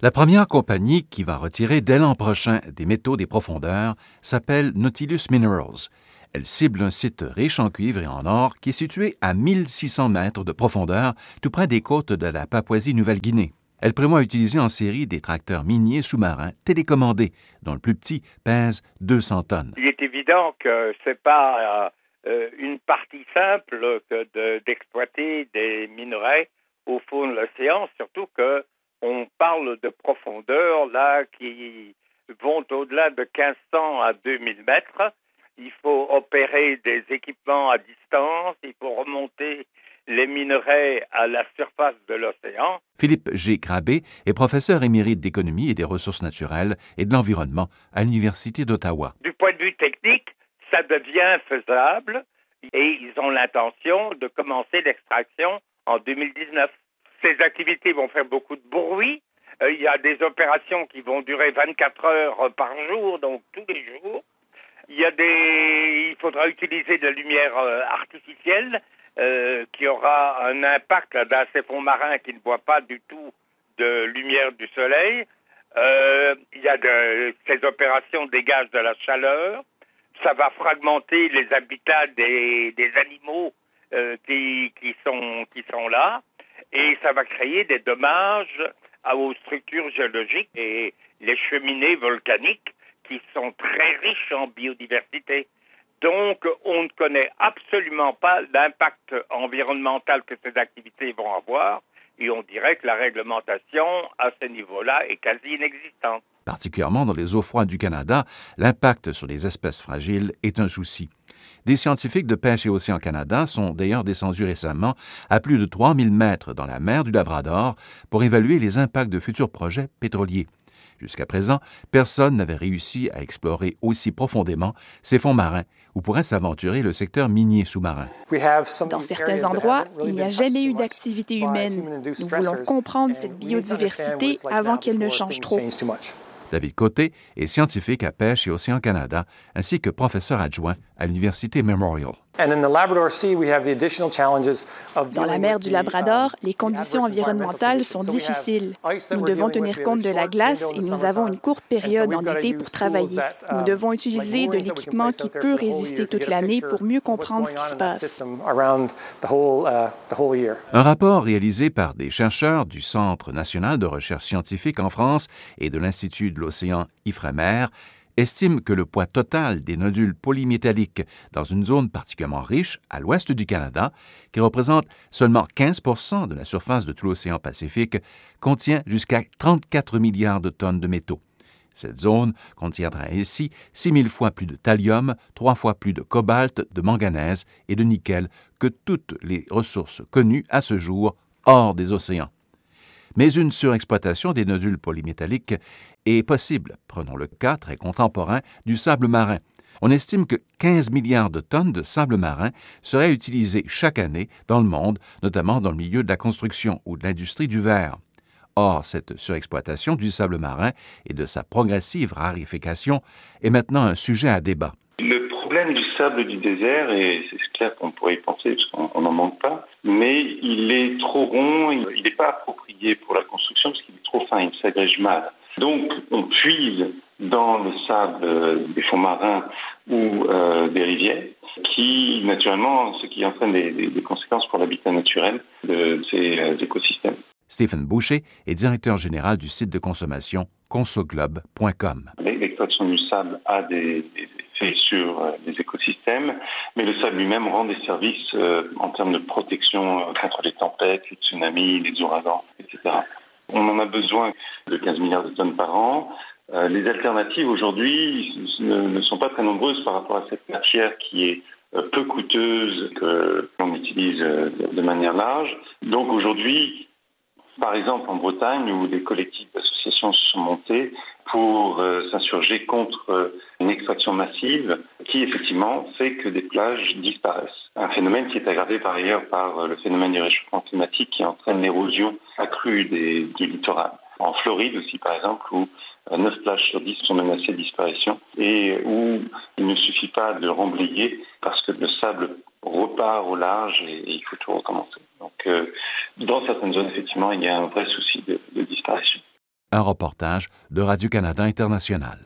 La première compagnie qui va retirer dès l'an prochain des métaux des profondeurs s'appelle Nautilus Minerals. Elle cible un site riche en cuivre et en or qui est situé à 1600 mètres de profondeur, tout près des côtes de la Papouasie-Nouvelle-Guinée. Elle prévoit utiliser en série des tracteurs miniers sous-marins télécommandés, dont le plus petit pèse 200 tonnes. Il est évident que ce n'est pas euh, une partie simple que d'exploiter des minerais au fond de l'océan, surtout que on parle de profondeur là qui vont au-delà de 1500 à 2000 mètres. Il faut opérer des équipements à distance, il faut remonter les minerais à la surface de l'océan. Philippe G. Crabé est professeur émérite d'économie et des ressources naturelles et de l'environnement à l'Université d'Ottawa. Du point de vue technique, ça devient faisable et ils ont l'intention de commencer l'extraction en 2019. Ces activités vont faire beaucoup de bruit. Euh, il y a des opérations qui vont durer 24 heures par jour, donc tous les jours. Il y a des, il faudra utiliser de la lumière euh, artificielle euh, qui aura un impact dans ces fonds marins qui ne voient pas du tout de lumière du soleil. Il y a de, ces opérations dégagent de la chaleur. Ça va fragmenter les habitats des, animaux qui, sont, qui sont là et ça va créer des dommages aux structures géologiques et les cheminées volcaniques qui sont très riches en biodiversité. Donc, on ne connaît absolument pas l'impact environnemental que ces activités vont avoir et on dirait que la réglementation à ce niveau-là est quasi inexistante. Particulièrement dans les eaux froides du Canada, l'impact sur les espèces fragiles est un souci. Des scientifiques de pêche et océan Canada sont d'ailleurs descendus récemment à plus de 3000 mètres dans la mer du Labrador pour évaluer les impacts de futurs projets pétroliers. Jusqu'à présent, personne n'avait réussi à explorer aussi profondément ces fonds marins où pourrait s'aventurer le secteur minier sous-marin. Dans certains endroits, il n'y a jamais eu d'activité humaine. Nous voulons comprendre cette biodiversité avant qu'elle ne change trop. David Côté est scientifique à Pêche et Océan Canada, ainsi que professeur adjoint à l'Université Memorial. Dans la mer du Labrador, les conditions environnementales sont difficiles. Nous devons tenir compte de la glace et nous avons une courte période en été pour travailler. Nous devons utiliser de l'équipement qui peut résister toute l'année pour mieux comprendre ce qui se passe. Un rapport réalisé par des chercheurs du Centre national de recherche scientifique en France et de l'Institut de l'océan Ifremer estime que le poids total des nodules polymétalliques dans une zone particulièrement riche à l'ouest du Canada, qui représente seulement 15% de la surface de tout l'océan Pacifique, contient jusqu'à 34 milliards de tonnes de métaux. Cette zone contiendra ainsi 6 000 fois plus de thallium, trois fois plus de cobalt, de manganèse et de nickel que toutes les ressources connues à ce jour hors des océans mais une surexploitation des nodules polymétalliques est possible. Prenons le cas très contemporain du sable marin. On estime que 15 milliards de tonnes de sable marin seraient utilisées chaque année dans le monde, notamment dans le milieu de la construction ou de l'industrie du verre. Or, cette surexploitation du sable marin et de sa progressive rarification est maintenant un sujet à débat. Le problème du sable du désert, et c'est clair qu'on pourrait y penser parce qu'on n'en manque pas, mais il est trop rond, il n'est pas approprié pour la construction parce qu'il est trop fin, il s'agrège mal. Donc on puise dans le sable des fonds marins ou euh, des rivières, qui naturellement, ce qui entraîne des, des conséquences pour l'habitat naturel de ces euh, écosystèmes. Stephen Boucher est directeur général du site de consommation consoglobe.com. L'extraction du sable a des, effets sur euh, les écosystèmes, mais le sable lui-même rend des services en termes de protection contre les tempêtes, les tsunamis, les ouragans. On en a besoin de 15 milliards de tonnes par an. Euh, les alternatives aujourd'hui ne, sont pas très nombreuses par rapport à cette matière qui est euh, peu coûteuse que l'on utilise euh, de manière large. Donc aujourd'hui, par exemple en Bretagne, où des collectifs d'associations se sont montés pour s'insurger contre une extraction massive qui effectivement fait que des plages disparaissent. Un phénomène qui est aggravé par ailleurs par le phénomène du réchauffement climatique qui entraîne l'érosion accrue des, du littoral. En Floride aussi par exemple, où 9 plages sur 10 sont menacées de disparition et où il ne suffit pas de remblayer parce que le sable repart au large et, il faut tout recommencer. Donc euh, dans certaines zones, effectivement, il y a un vrai souci de disparition. Un reportage de Radio-Canada International.